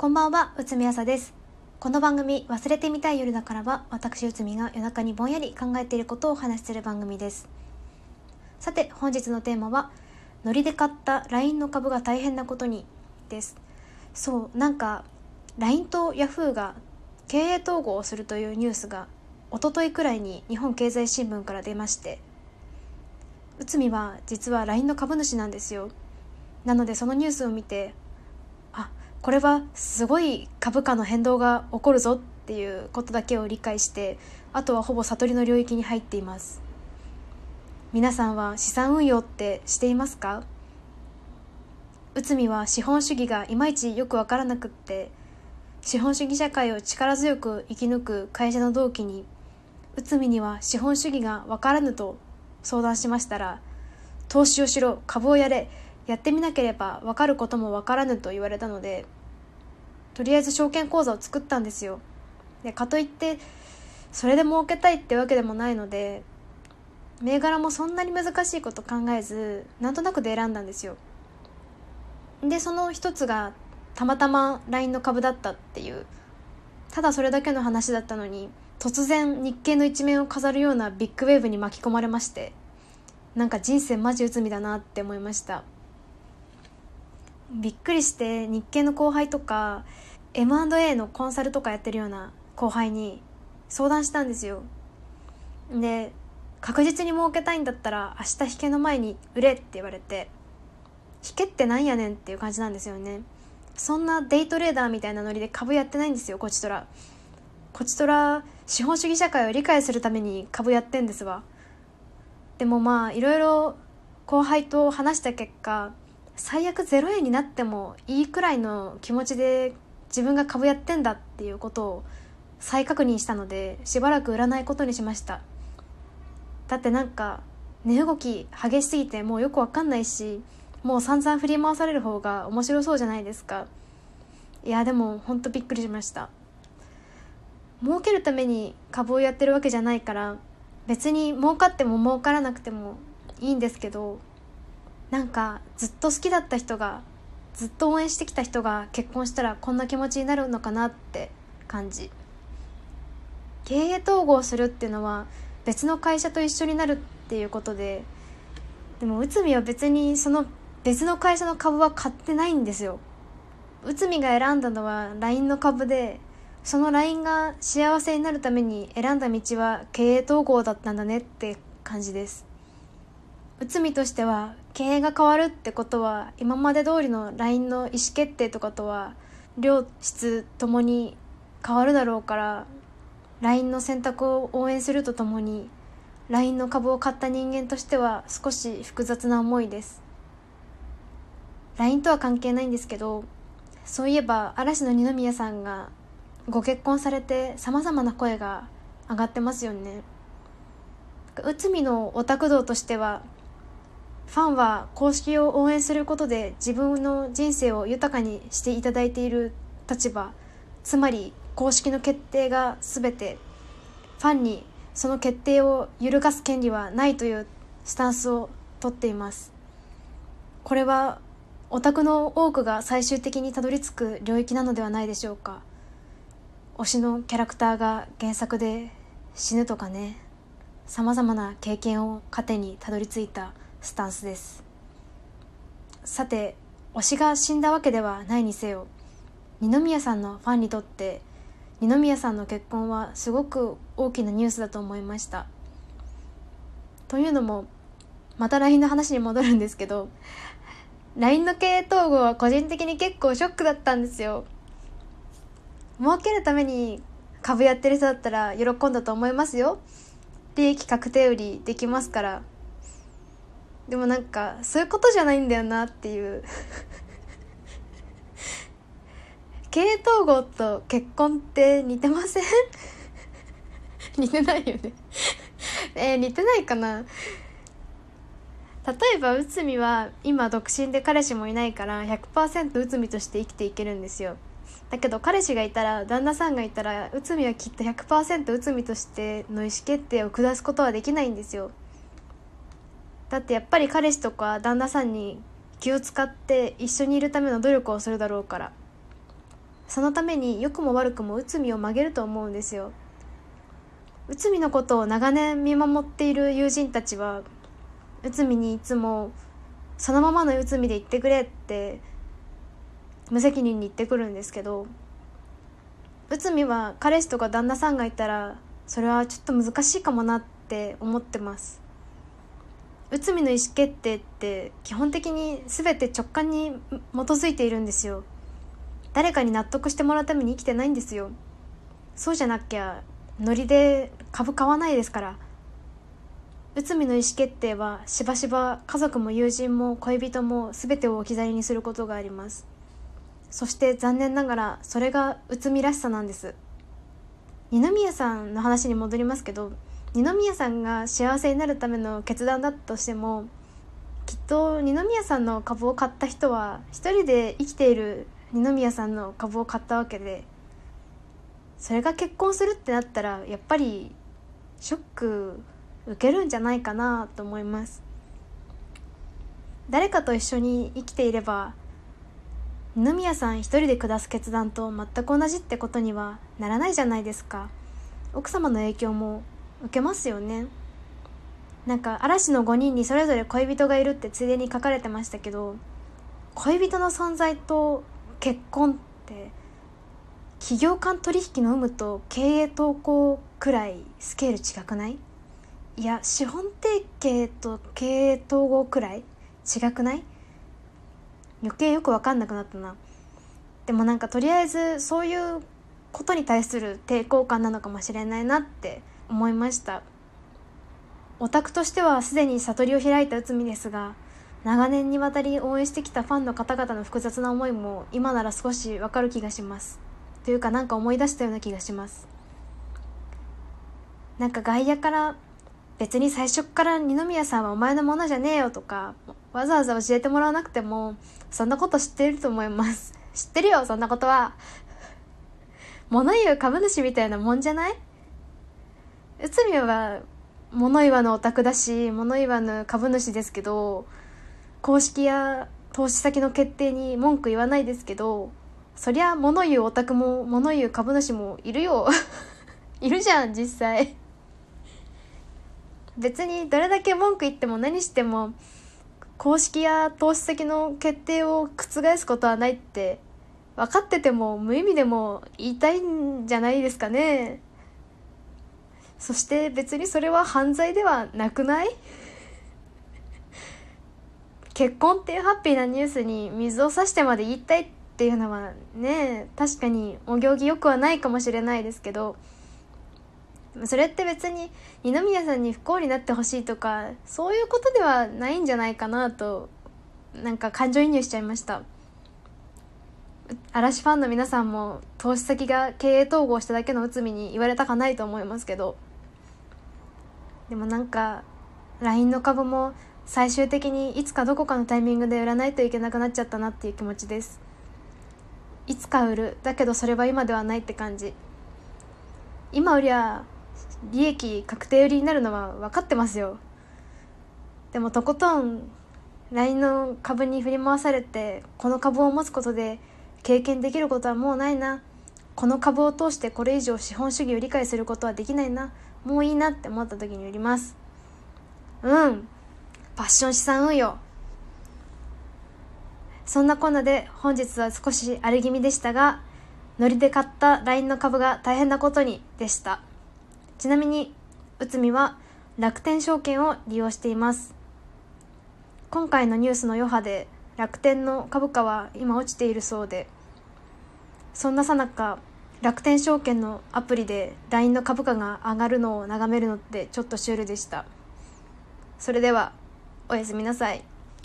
こんばんは、内海朝です。この番組、忘れてみたい夜だからは、私内海が夜中にぼんやり考えていることをお話しする番組です。さて、本日のテーマは、ノリで買った LINE の株が大変なことに、です。そう、なんか、LINE と Yahoo が経営統合をするというニュースが、一昨日くらいに日本経済新聞から出まして、内海は実は LINE の株主なんですよ。なのでそのニュースを見て、これはすごい株価の変動が起こるぞっていうことだけを理解してあとはほぼ悟りの領域に入っています。皆さんは資産運用ってしていますか？内海は資本主義がいまいちよくわからなくって資本主義社会を力強く生き抜く会社の同期に内海には資本主義がわからぬと相談しましたら投資をしろ株をやれやってみなければ分かることも分からぬと言われたのでとりあえず証券口座を作ったんですよ。でかといってそれで儲けたいってわけでもないので銘柄もそんなに難しいこと考えずなんとなくで選んだんですよ。でその一つがたまたま LINE の株だったっていう。ただそれだけの話だったのに突然日経の一面を飾るようなビッグウェーブに巻き込まれましてなんか人生マジ内海だなって思いました。びっくりして日系の後輩とか M&A のコンサルとかやってるような後輩に相談したんですよ。で確実に儲けたいんだったら明日引けの前に売れって言われて引けってなんやねんっていう感じなんですよね。そんなデイトレーダーみたいなノリで株やってないんですよこちとら。こちとら資本主義社会を理解するために株やってんですわ。でもまあいろいろ後輩と話した結果最悪0円になってもいいくらいの気持ちで自分が株やってんだっていうことを再確認したのでしばらく売らないことにしました。だってなんか値動き激しすぎてもうよくわかんないしもう散々振り回される方が面白そうじゃないですか。いやでもほんとびっくりしました。儲けるために株をやってるわけじゃないから別に儲かっても儲からなくてもいいんですけどなんかずっと好きだった人がずっと応援してきた人が結婚したらこんな気持ちになるのかなって感じ。経営統合するっていうのは別の会社と一緒になるっていうことででも内海は別にその別の会社の株は買ってないんですよ内海が選んだのは LINE の株でその LINE が幸せになるために選んだ道は経営統合だったんだねって感じです。内海としては経営が変わるってことは今まで通りの LINE の意思決定とかとは量質ともに変わるだろうから LINE の選択を応援するとともに LINE の株を買った人間としては少し複雑な思いです。LINE とは関係ないんですけどそういえば嵐の二宮さんがご結婚されてさまざまな声が上がってますよね。内海のオタク道としてはファンは公式を応援することで自分の人生を豊かにしていただいている立場つまり公式の決定が全てファンにその決定を揺るがす権利はないというスタンスをとっています。これはオタクの多くが最終的にたどり着く領域なのではないでしょうか。推しのキャラクターが原作で死ぬとかね。さまざまな経験を糧にたどり着いたスタンスです。さて推しが死んだわけではないにせよ二宮さんのファンにとって二宮さんの結婚はすごく大きなニュースだと思いました。というのもまた LINE の話に戻るんですけど LINE の経営統合は個人的に結構ショックだったんですよ。儲けるために株やってる人だったら喜んだと思いますよ。利益確定売りできますから。でもなんかそういうことじゃないんだよなっていう。経営統合と結婚って似てません？似てないよね。えー、似てないかな？例えば内海は今独身で彼氏もいないから100%内海として生きていけるんですよ。だけど彼氏がいたら旦那さんがいたら内海はきっと100%内海としての意思決定を下すことはできないんですよ。だってやっぱり彼氏とか旦那さんに気を使って一緒にいるための努力をするだろうから。そのために良くも悪くも内海を曲げると思うんですよ。内海のことを長年見守っている友人たちは内海にいつもそのままの内海で言ってくれって無責任に言ってくるんですけど内海は彼氏とか旦那さんがいたらそれはちょっと難しいかもなって思ってます。内海の意思決定って基本的に全て直感に基づいているんですよ。誰かに納得してもらうために生きてないんですよ。そうじゃなきゃノリで株買わないですから。内海の意思決定はしばしば家族も友人も恋人も全てを置き去りにすることがあります。そして残念ながらそれが内海らしさなんです。二宮さんの話に戻りますけど二宮さんが幸せになるための決断だとしてもきっと二宮さんの株を買った人は一人で生きている二宮さんの株を買ったわけでそれが結婚するってなったらやっぱりショック受けるんじゃないかなと思います。誰かと一緒に生きていれば二宮さん一人で下す決断と全く同じってことにはならないじゃないですか。奥様の影響も受けますよね。なんか嵐の5人にそれぞれ恋人がいるってついでに書かれてましたけど恋人の存在と結婚って企業間取引の有無と経営統合くらいスケール違くない？いや資本提携と経営統合くらい違くない？余計よく分かんなくなったな。でもなんかとりあえずそういうことに対する抵抗感なのかもしれないなって思いました。オタクとしてはすでに悟りを開いた内海ですが長年にわたり応援してきたファンの方々の複雑な思いも今なら少しわかる気がします。というかなんか思い出したような気がします。なんか外野から別に最初から二宮さんはお前のものじゃねえよとかわざわざ教えてもらわなくてもそんなこと知ってると思います。知ってるよそんなことは。物言う株主みたいなもんじゃない？内海は物言わぬオタクだし物言わぬ株主ですけど公式や投資先の決定に文句言わないですけどそりゃ物言うオタクも物言う株主もいるよ。いるじゃん実際。別にどれだけ文句言っても何しても公式や投資先の決定を覆すことはないって分かってても無意味でも言いたいんじゃないですかね。そして別にそれは犯罪ではなくない？結婚っていうハッピーなニュースに水を差してまで言いたいっていうのはね確かにお行儀よくはないかもしれないですけどそれって別に二宮さんに不幸になってほしいとかそういうことではないんじゃないかなとなんか感情移入しちゃいました。嵐ファンの皆さんも投資先が経営統合しただけの内海に言われたかないと思いますけど。でもなんか LINE の株も最終的にいつかどこかのタイミングで売らないといけなくなっちゃったなっていう気持ちです。いつか売る。だけどそれは今ではないって感じ。今売りゃ利益確定売りになるのは分かってますよ。でもとことん LINE の株に振り回されてこの株を持つことで経験できることはもうないな。この株を通してこれ以上資本主義を理解することはできないな。もういいなって思った時に売ります。うん。パッション資産運用。そんなこんなで本日は少し荒れ気味でしたがノリで買った LINE の株が大変なことにでした。ちなみに内海は楽天証券を利用しています。今回のニュースの余波で楽天の株価は今落ちているそうでそんなさなか楽天証券のアプリで LINE の株価が上がるのを眺めるのってちょっとシュールでした。それではおやすみなさい。